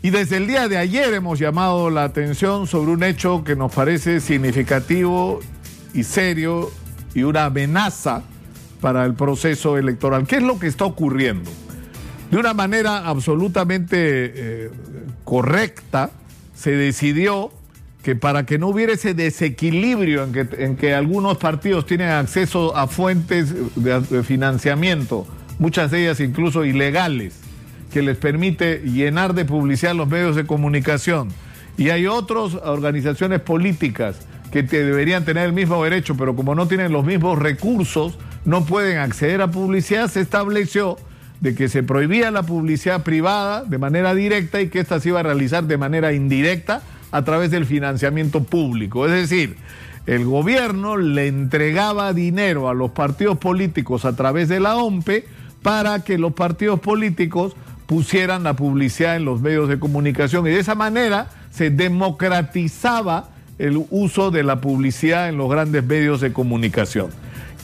Y desde el día de ayer hemos llamado la atención sobre un hecho que nos parece significativo y serio y una amenaza para el proceso electoral. ¿Qué es lo que está ocurriendo? De una manera absolutamente eh, correcta, se decidió que para que no hubiera ese desequilibrio en que, en que algunos partidos tienen acceso a fuentes de financiamiento, muchas de ellas incluso ilegales, que les permite llenar de publicidad los medios de comunicación. Y hay otras organizaciones políticas que deberían tener el mismo derecho, pero como no tienen los mismos recursos, no pueden acceder a publicidad, se estableció de que se prohibía la publicidad privada de manera directa y que ésta se iba a realizar de manera indirecta a través del financiamiento público. Es decir, el gobierno le entregaba dinero a los partidos políticos a través de la OMPE para que los partidos políticos pusieran la publicidad en los medios de comunicación y de esa manera se democratizaba el uso de la publicidad en los grandes medios de comunicación.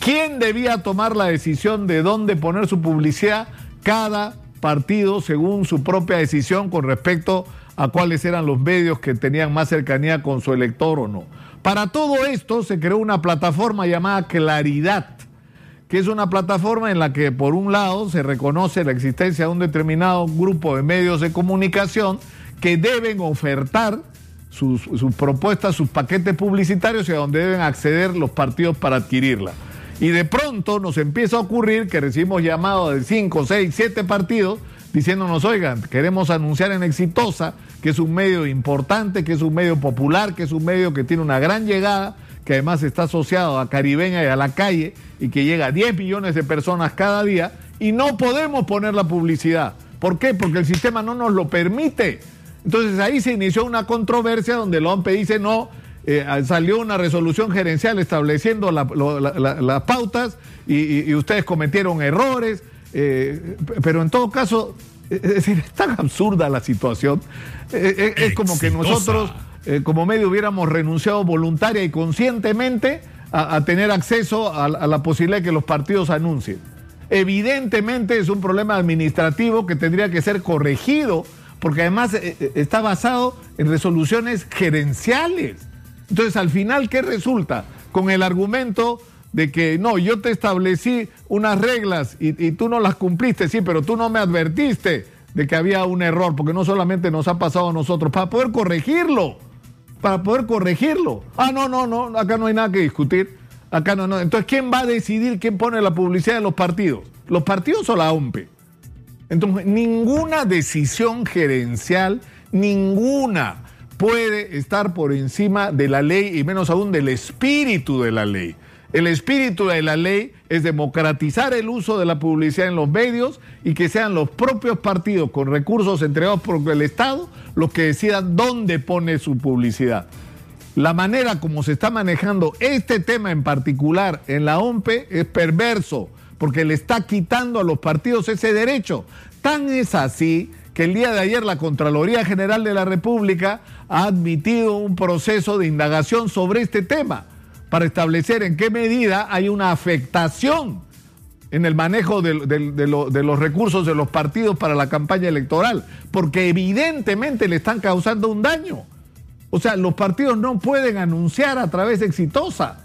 ¿Quién debía tomar la decisión de dónde poner su publicidad? Cada partido según su propia decisión con respecto a cuáles eran los medios que tenían más cercanía con su elector o no. Para todo esto se creó una plataforma llamada Claridad que es una plataforma en la que por un lado se reconoce la existencia de un determinado grupo de medios de comunicación que deben ofertar sus, propuestas, sus paquetes publicitarios y a donde deben acceder los partidos para adquirirla. Y de pronto nos empieza a ocurrir que recibimos llamados de 5, 6, 7 partidos diciéndonos, oigan, queremos anunciar en Exitosa que es un medio importante, que es un medio popular, que es un medio que tiene una gran llegada que además está asociado a Caribeña y a la calle y que llega a 10 millones de personas cada día y no podemos poner la publicidad. ¿Por qué? Porque el sistema no nos lo permite. Entonces ahí se inició una controversia donde la OMP dice no, eh, salió una resolución gerencial estableciendo las pautas y, ustedes cometieron errores, eh, pero en todo caso, es decir, es tan absurda la situación. Eh, es como que nosotros eh, como medio hubiéramos renunciado voluntaria y conscientemente a, tener acceso a, la posibilidad de que los partidos anuncien. Evidentemente es un problema administrativo que tendría que ser corregido, porque además eh, eh, está basado en resoluciones gerenciales. Entonces, al final, ¿qué resulta? Con el argumento de que no, yo te establecí unas reglas y, y, tú no las cumpliste, sí, pero tú no me advertiste de que había un error, porque no solamente nos ha pasado a nosotros, para poder corregirlo para poder corregirlo. Ah, no, no, no, acá no hay nada que discutir. Acá no, no. Entonces, ¿quién va a decidir quién pone la publicidad de los partidos? ¿Los partidos o la OMPE? Entonces, ninguna decisión gerencial, ninguna puede estar por encima de la ley y menos aún del espíritu de la ley. El espíritu de la ley es democratizar el uso de la publicidad en los medios y que sean los propios partidos con recursos entregados por el Estado los que decidan dónde pone su publicidad. La manera como se está manejando este tema en particular en la OMPE es perverso, porque le está quitando a los partidos ese derecho. Tan es así que el día de ayer la Contraloría General de la República ha admitido un proceso de indagación sobre este tema para establecer en qué medida hay una afectación en el manejo de, los recursos de los partidos para la campaña electoral, porque evidentemente le están causando un daño. O sea, los partidos no pueden anunciar a través de Exitosa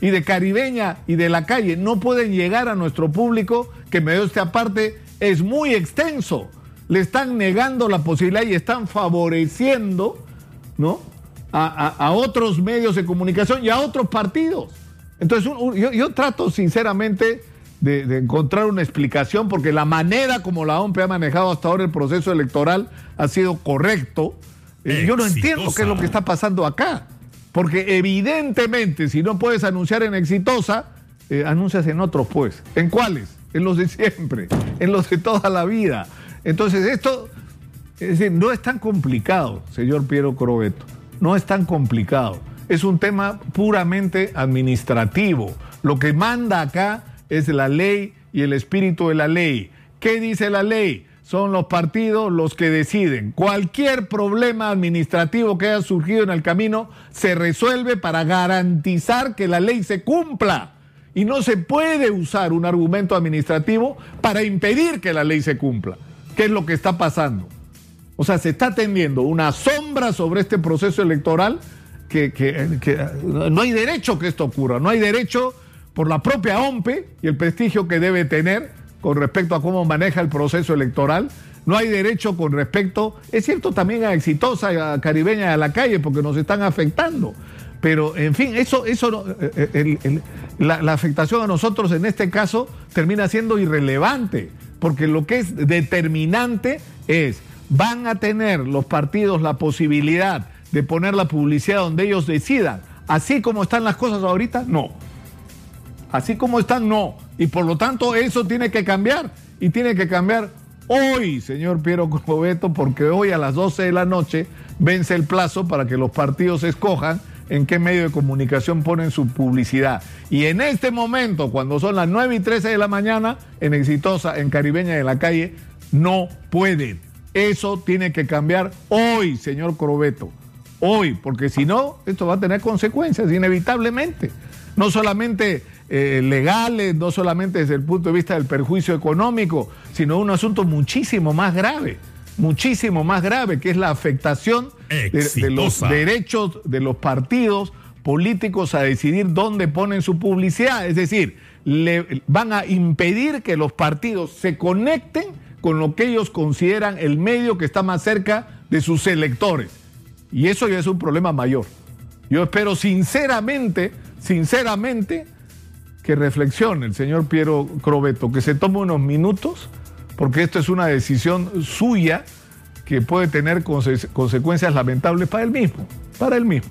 y de Caribeña y de la calle, no pueden llegar a nuestro público, que medio esta parte es muy extenso. Le están negando la posibilidad y están favoreciendo, ¿no? A, otros medios de comunicación y a otros partidos. Entonces, yo, trato sinceramente de, encontrar una explicación porque la manera como la OMP ha manejado hasta ahora el proceso electoral ha sido correcto. Eh, yo no entiendo qué es lo que está pasando acá. Porque evidentemente, si no puedes anunciar en Exitosa, eh, anuncias en otros, pues. ¿En cuáles? En los de siempre, en los de toda la vida. Entonces, esto, es decir, no es tan complicado, señor Piero Crobeto no es tan complicado. Es un tema puramente administrativo. Lo que manda acá es la ley y el espíritu de la ley. ¿Qué dice la ley? Son los partidos los que deciden. Cualquier problema administrativo que haya surgido en el camino se resuelve para garantizar que la ley se cumpla. Y no se puede usar un argumento administrativo para impedir que la ley se cumpla. ¿Qué es lo que está pasando? O sea, se está tendiendo una sombra sobre este proceso electoral que, que, no hay derecho que esto ocurra, no hay derecho por la propia OMPE y el prestigio que debe tener con respecto a cómo maneja el proceso electoral. No hay derecho con respecto, es cierto también a exitosa, a caribeña a la calle, porque nos están afectando. Pero, en fin, eso, eso eh, eh, la, la afectación a nosotros en este caso termina siendo irrelevante, porque lo que es determinante es, van a tener los partidos la posibilidad de poner la publicidad donde ellos decidan. Así como están las cosas ahorita, no. Así como están, no. Y por lo tanto eso tiene que cambiar. Y tiene que cambiar hoy, señor Piero Corbeto, porque hoy a las 12 de la noche vence el plazo para que los partidos escojan en qué medio de comunicación ponen su publicidad. Y en este momento, cuando son las 9 y 13 de la mañana, en Exitosa, en Caribeña de la calle, no pueden. Eso tiene que cambiar hoy, señor Corbeto hoy, porque si no, esto va a tener consecuencias inevitablemente. No solamente eh, legales, no solamente desde el punto de vista del perjuicio económico, sino un asunto muchísimo más grave, muchísimo más grave, que es la afectación de, los derechos de los partidos políticos a decidir dónde ponen su publicidad. Es decir, le van a impedir que los partidos se conecten con lo que ellos consideran el medio que está más cerca de sus electores. Y eso ya es un problema mayor. Yo espero sinceramente, sinceramente, que reflexione el señor Piero Crobeto, que se tome unos minutos, porque esto es una decisión suya que puede tener consecuencias lamentables para él mismo, para él mismo.